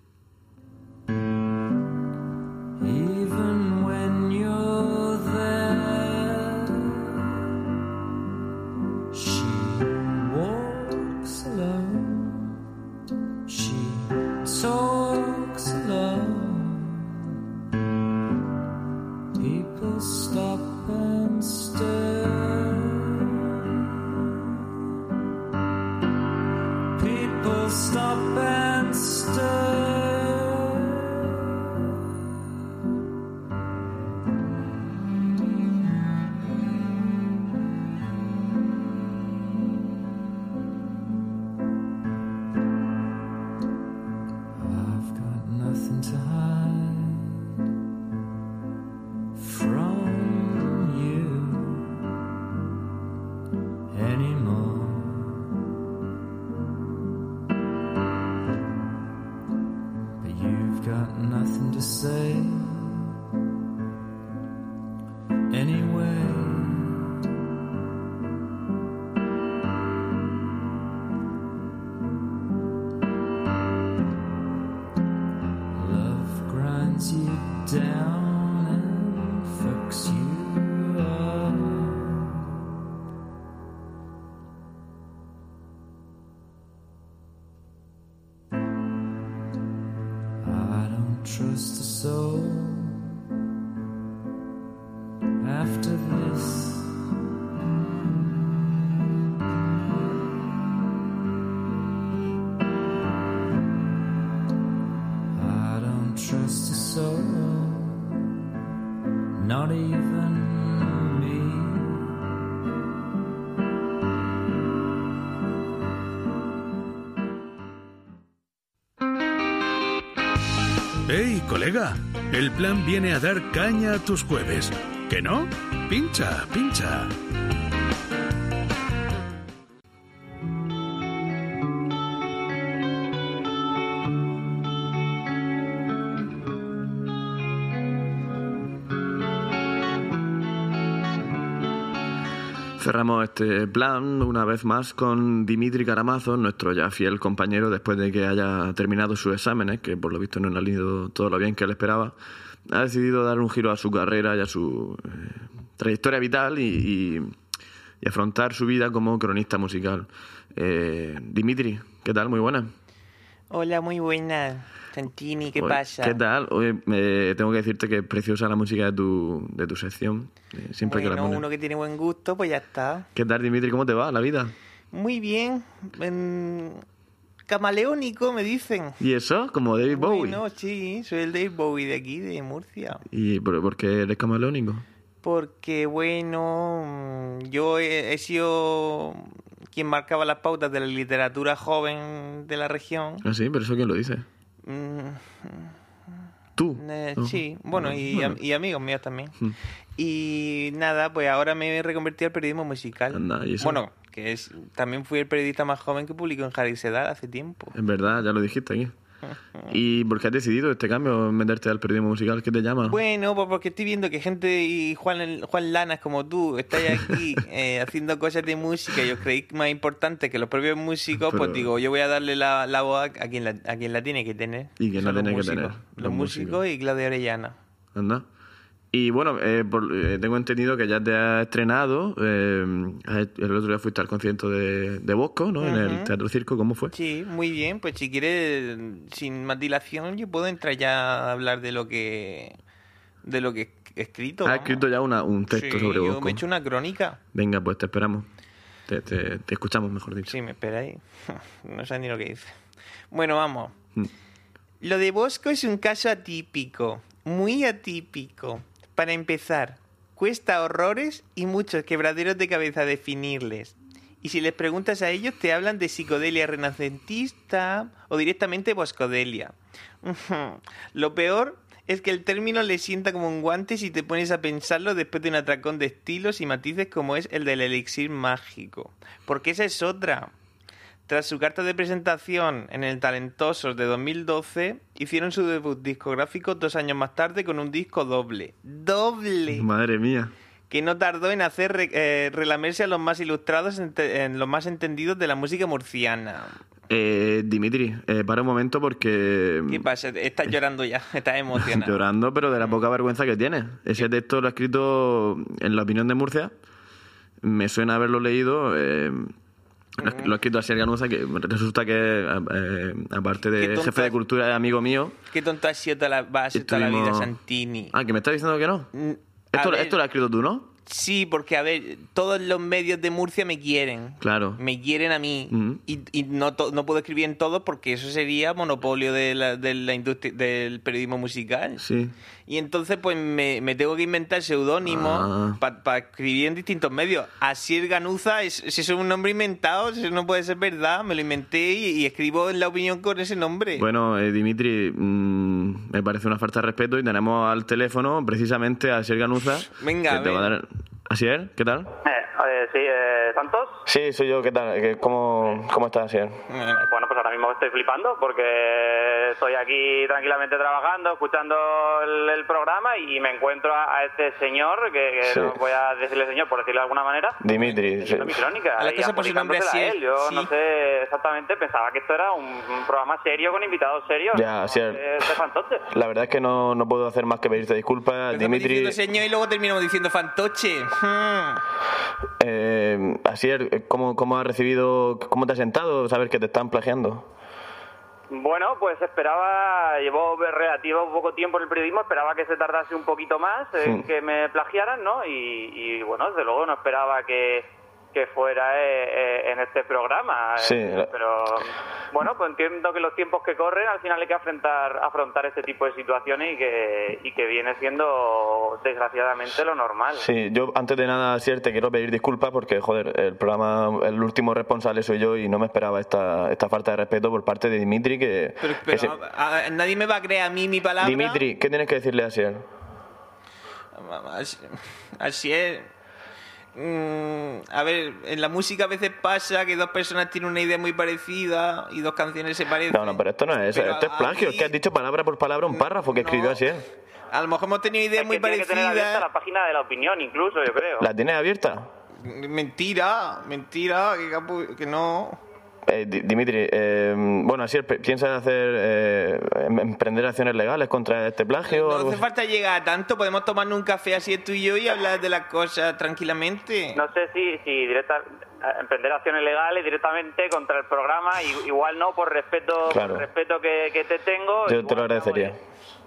Colega! El plan viene a dar caña a tus jueves. ¿Que no? Pincha, pincha. Cerramos este plan una vez más con Dimitri Karamazov, nuestro ya fiel compañero, después de que haya terminado sus exámenes, que por lo visto no han ido todo lo bien que él esperaba. Ha decidido dar un giro a su carrera y a su eh, trayectoria vital y, y- y afrontar su vida como cronista musical. Eh, Dimitri, ¿qué tal? Muy buena. Hola, muy buena. Santini, ¿qué Oye, pasa? ¿Qué tal? Oye, eh, tengo que decirte que es preciosa la música de tu, de tu sección. eh, siempre que la bueno, pones. uno que tiene buen gusto, pues ya está. ¿Qué tal, Dimitri? ¿Cómo te va la vida? Muy bien. en- Camaleónico, me dicen. ¿Y eso? Como David Bowie. Bueno, sí, soy el Dave Bowie de aquí, de Murcia. ¿Y por, por qué eres camaleónico? Porque, bueno, mm, yo he, he sido quien marcaba las pautas de la literatura joven de la región. Ah, sí, pero eso quién lo dice. ¿Tú? Eh, No. Sí, bueno, y, Bueno. y amigos míos también. Mm. Y nada, pues ahora me he reconvertido al periodismo musical. Anda, ¿y eso? Bueno, que es también fui el periodista más joven que publicó en Harry Sedal hace tiempo. Es verdad, ya lo dijiste aquí. ¿Y por qué has decidido este cambio, meterte al periodismo musical? ¿Qué te llama? Bueno, pues porque estoy viendo que gente y Juan, Juan Lanas como tú estáis aquí eh, haciendo cosas de música y os creéis más importantes que los propios músicos, Pero- pues digo, yo voy a darle la, la voz a quien la, a quien la tiene que tener. Y Son los tiene que músicos. tener, Los, los músicos y Claudia Orellana. Anda. Y bueno, eh, por- eh, tengo entendido que ya te has estrenado. eh, el otro día fuiste al concierto de, de Bosco, ¿no? En el. Teatro Circo, ¿cómo fue? Sí, muy bien. Pues si quieres, sin más dilación, yo puedo entrar ya a hablar de lo que de lo que he escrito. Has escrito ya una- un texto Sí, sobre yo Bosco. me he hecho una crónica. Venga, pues te esperamos. Te, te- te escuchamos, mejor dicho. Sí, me esperáis. No sé ni lo que dice. Bueno, vamos. Mm. Lo de Bosco es un caso atípico, muy atípico. Para empezar, cuesta horrores y muchos quebraderos de cabeza definirles. Y si les preguntas a ellos, te hablan de psicodelia renacentista o directamente boscodelia. Lo peor es que el término le sienta como un guante si te pones a pensarlo después de un atracón de estilos y matices como es el del elixir mágico. Porque esa es otra. Tras su carta de presentación en el Talentosos de 2012, hicieron su debut discográfico dos años más tarde con un disco doble. ¡Doble! Madre mía. Que no tardó en hacer re- eh, relamerse a los más ilustrados, en los más entendidos de la música murciana. Eh, Dimitri, eh, para un momento porque... ¿Qué pasa? Estás llorando ya, estás emocionado. Llorando, pero de la poca vergüenza que tiene. Ese texto lo ha escrito en la opinión de Murcia. Me suena haberlo leído. eh, lo, ha- escrito Asier Ganuza, que resulta que, eh, aparte Qué de tonto jefe de cultura, es amigo mío. Qué tonto ha sido toda la, va a ser toda la vida Santini. Ah, que me estás diciendo que no. Mm, a Esto, ver, esto lo has escrito tú, ¿no? Sí, porque a ver, todos los medios de Murcia me quieren. Claro. Me quieren a mí. Y, y no, no puedo escribir en todos porque eso sería monopolio de la, de la industria del periodismo musical. Sí. Y entonces, pues me, me tengo que inventar seudónimos Ah. para escribir en distintos medios. Asier Ganuza, es, si es un nombre inventado, eso no puede ser verdad. Me lo inventé y, y escribo en la opinión con ese nombre. Bueno, eh, Dimitri, mm, me parece una falta de respeto y tenemos al teléfono precisamente a Asier Ganuza. Venga, que a te va a ver. dar... ¿Asier? ¿Qué tal? Eh, eh, sí, eh, ¿Santos? Sí, soy yo. ¿Qué tal? ¿Qué- ¿Cómo, cómo estás, Asier? Bueno, pues ahora mismo estoy flipando porque estoy aquí tranquilamente trabajando, escuchando el, el programa y me encuentro a, a este señor, que, que Sí. no voy a decirle señor por decirlo de alguna manera, Dimitri. sí. leyendo mi crónica. A y cosas por su nombre. Yo es, no sí. sé exactamente, pensaba que esto era un, un programa serio con invitados serios. Ya, de fantoches. La verdad es que no, no puedo hacer más que pedirte disculpas, Dimitri. diciendo señor y luego terminamos diciendo fantoche. Eh, Asier, ¿cómo, ¿cómo has recibido, cómo te has sentado saber que te están plagiando? Bueno, pues esperaba, llevo relativo poco tiempo en el periodismo, esperaba que se tardase un poquito más en Sí. que me plagiaran, ¿no? Y, y, bueno, desde luego no esperaba que, que fuera eh, eh, en este programa. Sí, eh, la- Pero bueno, pues entiendo que los tiempos que corren al final hay que afrontar, afrontar este tipo de situaciones y que, y que viene siendo desgraciadamente lo normal. Sí, yo antes de nada, Asier, te quiero pedir disculpas porque, joder, el programa, el último responsable soy yo y no me esperaba esta, esta falta de respeto por parte de Dimitri que... Pero, que pero, se- a- a- nadie me va a creer a mí mi palabra. Dimitri, ¿qué tienes que decirle a Asier? Así, así es. Mm, a ver, en la música a veces pasa que dos personas tienen una idea muy parecida y dos canciones se parecen. No, no, pero esto no es eso, Pero esto es plagio, es que has dicho palabra por palabra un párrafo que escribió Asier. A lo mejor hemos tenido ideas Es muy que tiene que tener abierta parecidas. la página de la opinión incluso, yo creo. ¿La tienes abierta? Mentira, mentira, que, capu- que no. Eh, Di- Dimitri, eh, bueno, Asier, pe- ¿piensas hacer, eh, em- emprender acciones legales contra este plagio o No hace así? falta llegar a tanto, podemos tomarnos un café así tú y yo y hablar de las cosas tranquilamente. No sé si, si directa, emprender acciones legales directamente contra el programa, i- igual no por respeto, Claro. por respeto que, que te tengo, Yo te lo agradecería.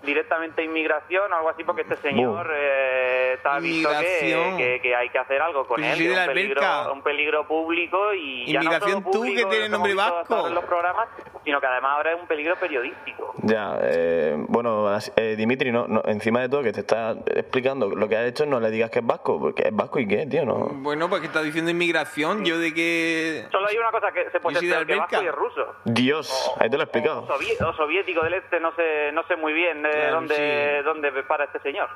Directamente inmigración o algo así, porque este señor eh, está visto que, Inmigración. que, que hay que hacer algo con Pues él, que es un peligro, un peligro público y ya no Inmigración solo tú, público, que tienes como nombre vasco. en los programas, sino que además ahora es un peligro periodístico. Ya, eh, bueno, eh, Dimitri, no, no, encima de todo que te está explicando lo que has hecho, no le digas que es vasco, porque es vasco y qué, tío, no. Bueno, pues que está diciendo inmigración, yo de que... Solo hay una cosa que se puede Yo soy de ser que vasco y es ruso. Dios, ahí te lo he explicado. Sovi- o soviético del este, no sé, no sé muy bien de Claro, dónde, sí. dónde para este señor.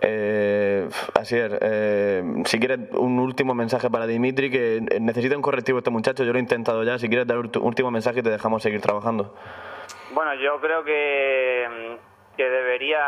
Eh, Asier, eh, si quieres un último mensaje para Dimitri, que necesita un correctivo este muchacho, yo lo he intentado ya, si quieres dar un último mensaje te dejamos seguir trabajando. Bueno, yo creo que, que debería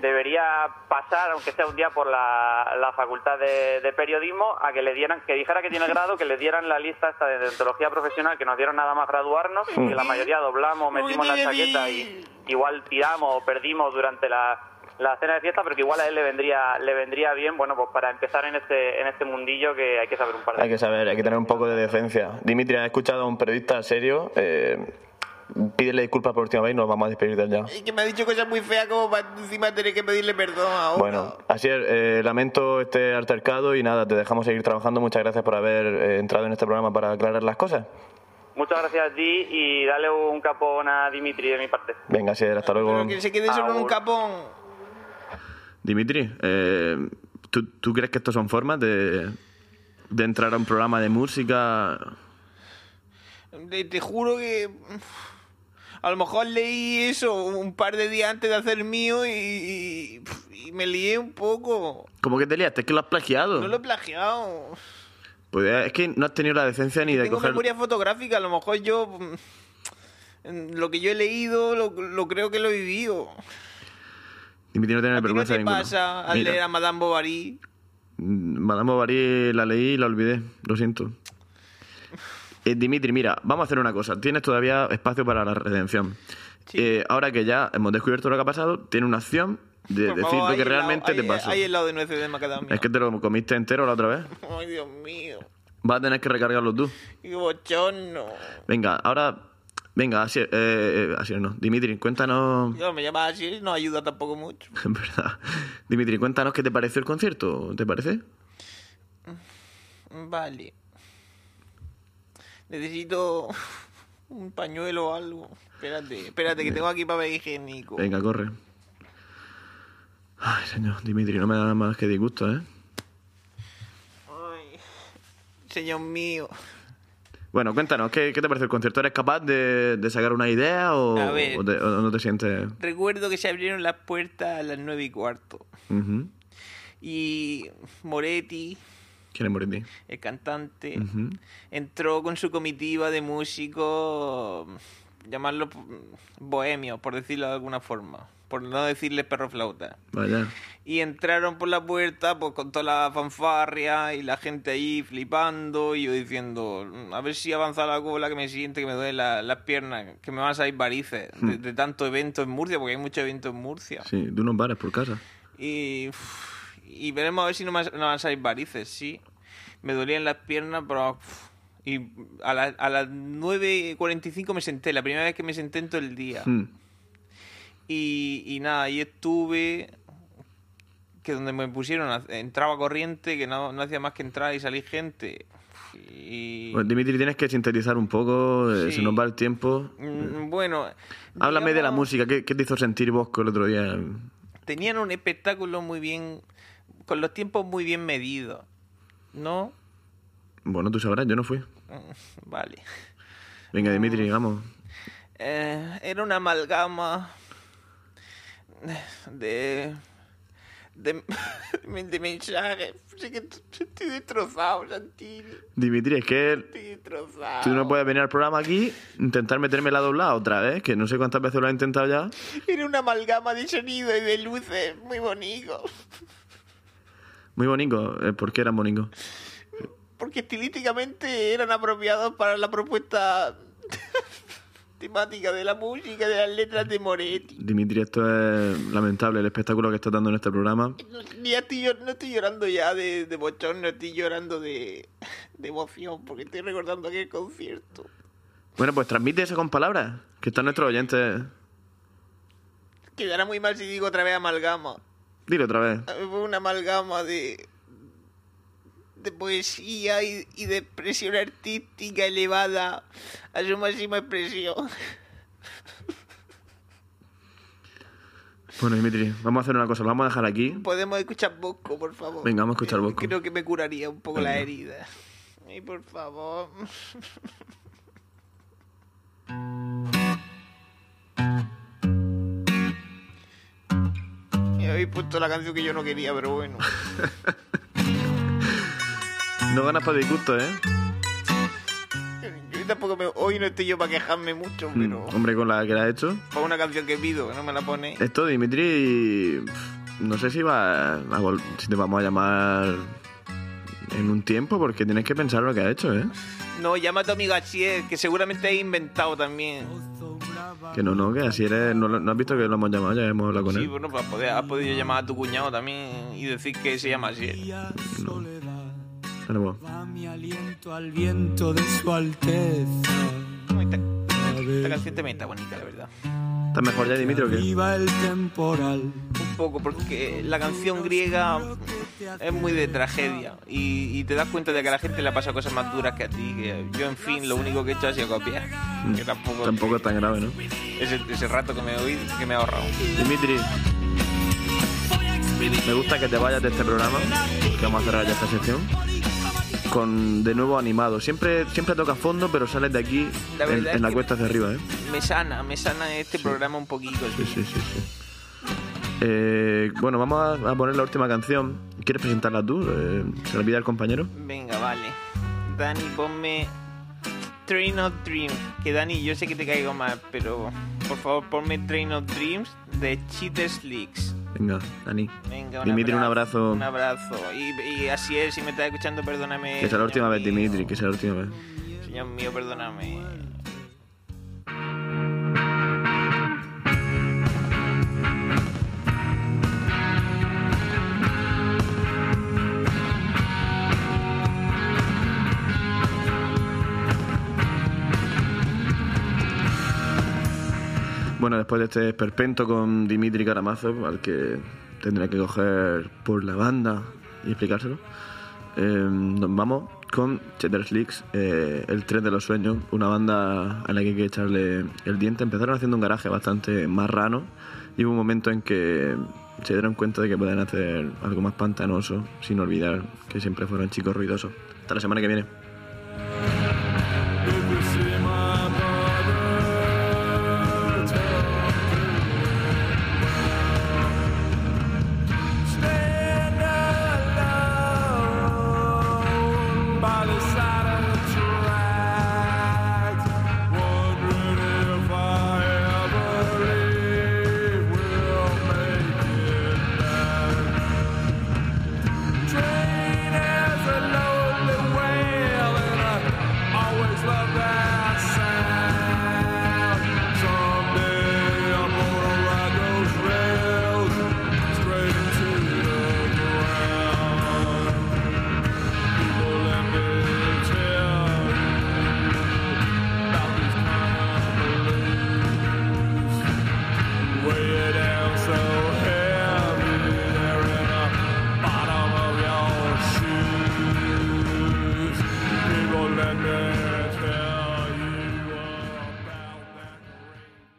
debería pasar, aunque sea un día por la, la facultad de, de periodismo, a que le dieran, que dijera que tiene grado, que le dieran la lista esta de deontología profesional, que nos dieron nada más graduarnos, Mm. que la mayoría doblamos, metimos la chaqueta y igual tiramos o perdimos durante la, la cena de fiesta, pero que igual a él le vendría le vendría bien, bueno, pues para empezar en este en este mundillo que hay que saber un par de Hay que saber, hay que tener un poco de decencia. Dimitri, has escuchado a un periodista serio, eh, pídele disculpas por última vez y nos vamos a despedir de ya. Y que me ha dicho cosas muy feas como para encima tener que pedirle perdón ahora. Bueno, así es, eh, lamento este altercado y nada, te dejamos seguir trabajando. Muchas gracias por haber eh, entrado en este programa para aclarar las cosas. Muchas gracias a ti y dale un capón a Dimitri de mi parte. Venga, así es, hasta luego. Que se quede solo un capón. Dimitri, eh, ¿tú, tú crees que estos son formas de, de entrar a un programa de música? Te, te juro que... A lo mejor leí eso un par de días antes de hacer mío y, y- y me lié un poco. ¿Cómo que te liaste? ¿Es que lo has plagiado? No lo he plagiado. Pues eh, es que no has tenido la decencia ni de Tengo coger... memoria fotográfica, a lo mejor yo... mm, Lo que yo he leído, lo, lo creo que lo he vivido. Dimitri no tiene ¿Qué vergüenza te ninguna. pasa al Mira, leer a Madame Bovary? mm, Madame Bovary la leí y la olvidé, lo siento. Eh, Dimitri, mira, vamos a hacer una cosa. Tienes todavía espacio para la redención. Eh, ahora que ya hemos descubierto lo que ha pasado, tiene una opción de Por decir favor, lo que lado- realmente te pasó. Ahí el lado de nueces de macadamia. Es que te lo comiste entero la otra vez. Ay, Dios mío. Vas a tener que recargarlo tú. Qué bochorno. Venga, ahora Venga, así, eh, eh, así no. Dimitri, cuéntanos. Yo me llamas así no ayuda tampoco mucho. En verdad. Dimitri, cuéntanos qué te pareció el concierto. ¿Te parece? Vale. Necesito un pañuelo o algo. Espérate, espérate, que tengo aquí papel higiénico. Venga, corre. Ay, señor, Dimitri, no me da más que disgusto, ¿eh? Ay, señor mío. Bueno, cuéntanos, ¿qué, qué te parece el concierto? ¿Eres capaz de, de sacar una idea o, ver. o te- o no te sientes...? Recuerdo que se abrieron las puertas a las nueve y cuarto. Ujú. Y Moretti, ¿Quién es Moretti? el cantante, Ujú. entró con su comitiva de músicos, llamarlo bohemios, por decirlo de alguna forma. Por no decirle perro flauta. Vaya. Y entraron por la puerta pues con toda la fanfarria y la gente ahí flipando y yo diciendo, "Mm, a ver si avanza la cola que me siente, que me duele la- las piernas, que me van a salir varices de, Hmm. de tanto evento en Murcia, porque hay muchos eventos en Murcia. Sí, de unos bares por casa. Y, uf, y veremos a ver si no me, no van a salir varices, sí. Me dolían las piernas, pero... uf, y a, la- a las 9.45 me senté, la primera vez que me senté en todo el día. Hmm. Y, y nada, ahí estuve, que donde me pusieron, entraba corriente, que no, no hacía más que entrar y salir gente. Y... Bueno, Dimitri, tienes que sintetizar un poco, eh, Sí. se nos va el tiempo. Mm, Bueno, Háblame de la música, ¿qué, qué te hizo sentir Bosco el otro día? tenían un espectáculo muy bien, con los tiempos muy bien medidos, ¿no? Bueno, tú sabrás, yo no fui. Vale. Venga, Dimitri, vamos. Eh, era una amalgama de, de, de mensajes. Sí que estoy destrozado, Santini. Dimitri, es que Estoy destrozado. tú no puedes venir al programa aquí, intentar meterme la doblada otra vez, que no sé cuántas veces lo has intentado ya. Era una amalgama de sonido y de luces muy bonito. Muy bonito, eh, ¿por qué eran bonitos? Porque estilísticamente eran apropiados para la propuesta temática de la música, de las letras de Moretti. Dimitri, esto es lamentable, el espectáculo que estás dando en este programa. No, ya estoy, no estoy llorando ya de, de bochorno, estoy llorando de, de emoción, porque estoy recordando aquel concierto. Bueno, pues transmite eso con palabras, que están nuestros oyentes. Quedará muy mal si digo otra vez amalgama. Dilo otra vez. Una amalgama de, de poesía y, y de expresión artística elevada a su máxima expresión. Bueno, Dimitri, vamos a hacer una cosa, lo vamos a dejar aquí. Podemos escuchar Bosco, por favor. Venga, vamos a escuchar Bosco. Creo que me curaría un poco Venga. la herida. Y por favor. habéis puesto la canción que yo no quería, pero bueno. No ganas para disgusto, ¿eh? Yo tampoco me- hoy no estoy yo para quejarme mucho, Mm, pero Hombre, con la que la has hecho. para una canción que pido, que no me la pone. Esto, Dimitri, no sé si va a si te vamos a llamar en un tiempo, porque tienes que pensar lo que has hecho, ¿eh? No, llama a tu amigo Achier, que seguramente he inventado también. Que no, no, que así eres. No, no has visto que lo hemos llamado, ya hemos hablado con Sí, él. bueno, pues has podido, has podido llamar a tu cuñado también y decir que se llama Achier. Pero bueno. Va mi aliento al viento de su alteza. Esta canción también está bonita, la verdad. ¿Estás mejor ya, Dimitri, o qué? Viva el temporal. Un poco, porque la canción griega es muy de tragedia y, y te das cuenta de que a la gente le pasa cosas más duras que a ti. Que yo, en fin, lo único que he hecho ha sido copiar. Que tampoco, Tampoco es tan grave, ¿no? ese, ese rato que me, he que me he ahorrado. Dimitri, me gusta que te vayas de este programa, porque vamos a cerrar ya esta sección, con de nuevo animado. Siempre, siempre toca fondo, pero sales de aquí La en, la cuesta hacia arriba, ¿eh? Me sana, me sana este programa un poquito. Sí, sí, sí. sí. Eh, bueno, vamos a, a poner la última canción. ¿Quieres presentarla tú? Eh, ¿Se la pide al compañero? Venga, vale. Dani, ponme Train of Dreams. Que Dani, yo sé que te caigo mal, pero por favor ponme Train of Dreams de Cheater Slicks. Venga, Dani. Venga, un Dimitri, un abrazo. Un abrazo. Y, y así es, si me estás escuchando, perdóname. Que sea la última vez. Dimitri, que sea la última vez. Señor mío, perdóname. Bueno, después de este esperpento con Dimitri Karamazov, al que tendré que coger por la banda y explicárselo, eh, nos vamos con Cheddar Leaks, eh, El Tren de los Sueños, una banda a la que hay que echarle el diente. Empezaron haciendo un garaje bastante marrano y hubo un momento en que se dieron cuenta de que pueden hacer algo más pantanoso, sin olvidar que siempre fueron chicos ruidosos. Hasta la semana que viene.